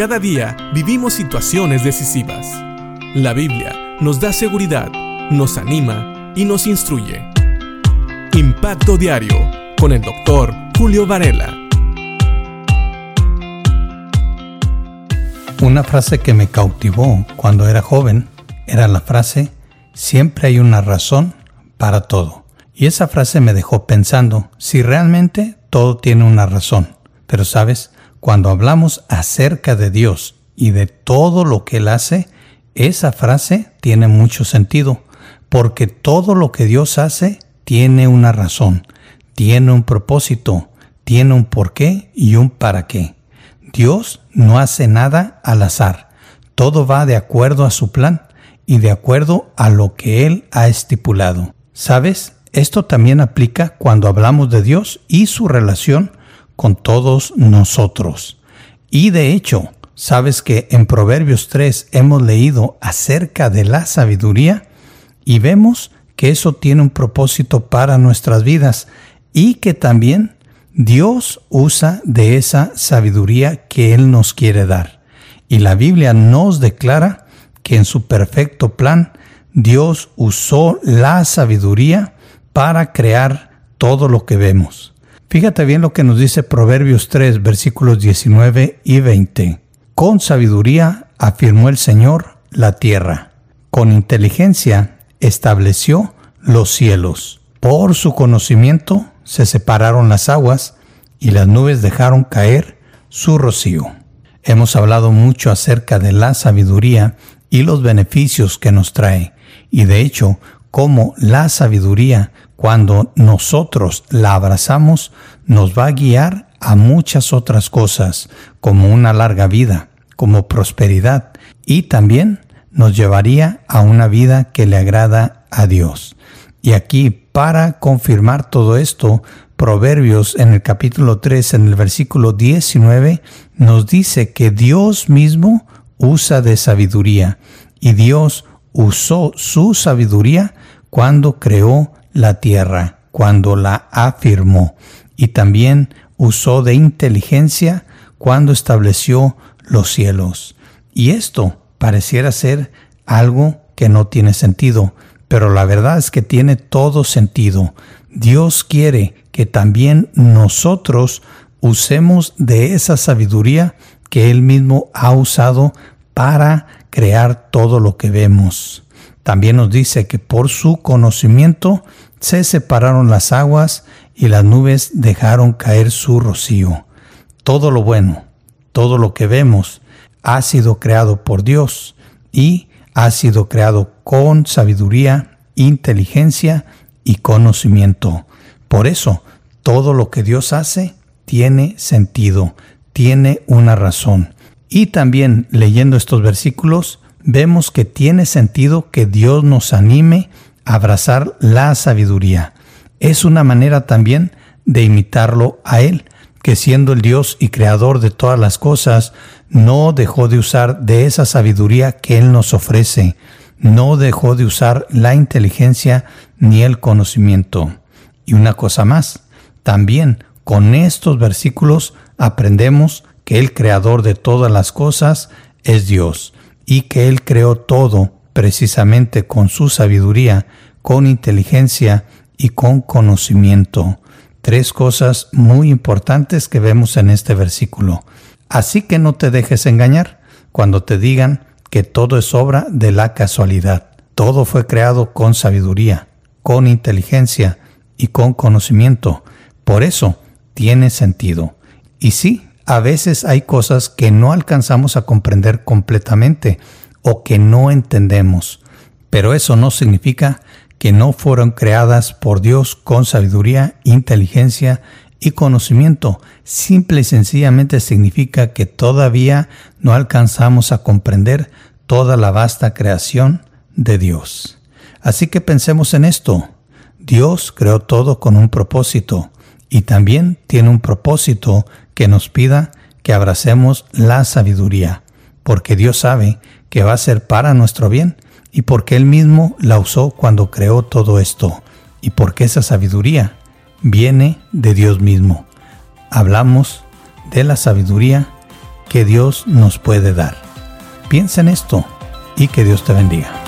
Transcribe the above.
Cada día vivimos situaciones decisivas. La Biblia nos da seguridad, nos anima y nos instruye. Impacto Diario con el doctor Julio Varela. Una frase que me cautivó cuando era joven era la frase, siempre hay una razón para todo. Y esa frase me dejó pensando si realmente todo tiene una razón. Pero sabes, cuando hablamos acerca de Dios y de todo lo que Él hace, esa frase tiene mucho sentido, porque todo lo que Dios hace tiene una razón, tiene un propósito, tiene un porqué y un para qué. Dios no hace nada al azar, todo va de acuerdo a su plan y de acuerdo a lo que Él ha estipulado. ¿Sabes? Esto también aplica cuando hablamos de Dios y su relación con todos nosotros. Y de hecho, ¿sabes que en Proverbios 3 hemos leído acerca de la sabiduría? Y vemos que eso tiene un propósito para nuestras vidas y que también Dios usa de esa sabiduría que Él nos quiere dar. Y la Biblia nos declara que en su perfecto plan Dios usó la sabiduría para crear todo lo que vemos. Fíjate bien lo que nos dice Proverbios 3, versículos 19 y 20. Con sabiduría afirmó el Señor la tierra. Con inteligencia estableció los cielos. Por su conocimiento se separaron las aguas y las nubes dejaron caer su rocío. Hemos hablado mucho acerca de la sabiduría y los beneficios que nos trae, y de hecho, cómo la sabiduría cuando nosotros la abrazamos, nos va a guiar a muchas otras cosas, como una larga vida, como prosperidad, y también nos llevaría a una vida que le agrada a Dios. Y aquí, para confirmar todo esto, Proverbios en el capítulo 3, en el versículo 19, nos dice que Dios mismo usa de sabiduría, y Dios usó su sabiduría cuando creó la tierra cuando la afirmó y también usó de inteligencia cuando estableció los cielos. Y esto pareciera ser algo que no tiene sentido, pero la verdad es que tiene todo sentido. Dios quiere que también nosotros usemos de esa sabiduría que Él mismo ha usado para crear todo lo que vemos. También nos dice que por su conocimiento se separaron las aguas y las nubes dejaron caer su rocío. Todo lo bueno, todo lo que vemos, ha sido creado por Dios y ha sido creado con sabiduría, inteligencia y conocimiento. Por eso, todo lo que Dios hace tiene sentido, tiene una razón. Y también leyendo estos versículos, vemos que tiene sentido que Dios nos anime abrazar la sabiduría. Es una manera también de imitarlo a Él, que siendo el Dios y creador de todas las cosas, no dejó de usar de esa sabiduría que Él nos ofrece, no dejó de usar la inteligencia ni el conocimiento. Y una cosa más, también con estos versículos aprendemos que el creador de todas las cosas es Dios y que Él creó todo precisamente con su sabiduría, con inteligencia y con conocimiento. Tres cosas muy importantes que vemos en este versículo. Así que no te dejes engañar cuando te digan que todo es obra de la casualidad. Todo fue creado con sabiduría, con inteligencia y con conocimiento. Por eso tiene sentido. Y sí, a veces hay cosas que no alcanzamos a comprender completamente, o que no entendemos. Pero eso no significa que no fueron creadas por Dios con sabiduría, inteligencia y conocimiento. Simple y sencillamente significa que todavía no alcanzamos a comprender toda la vasta creación de Dios. Así que pensemos en esto. Dios creó todo con un propósito y también tiene un propósito que nos pida que abracemos la sabiduría, porque Dios sabe que va a ser para nuestro bien y porque Él mismo la usó cuando creó todo esto y porque esa sabiduría viene de Dios mismo. Hablamos de la sabiduría que Dios nos puede dar. Piensa en esto y que Dios te bendiga.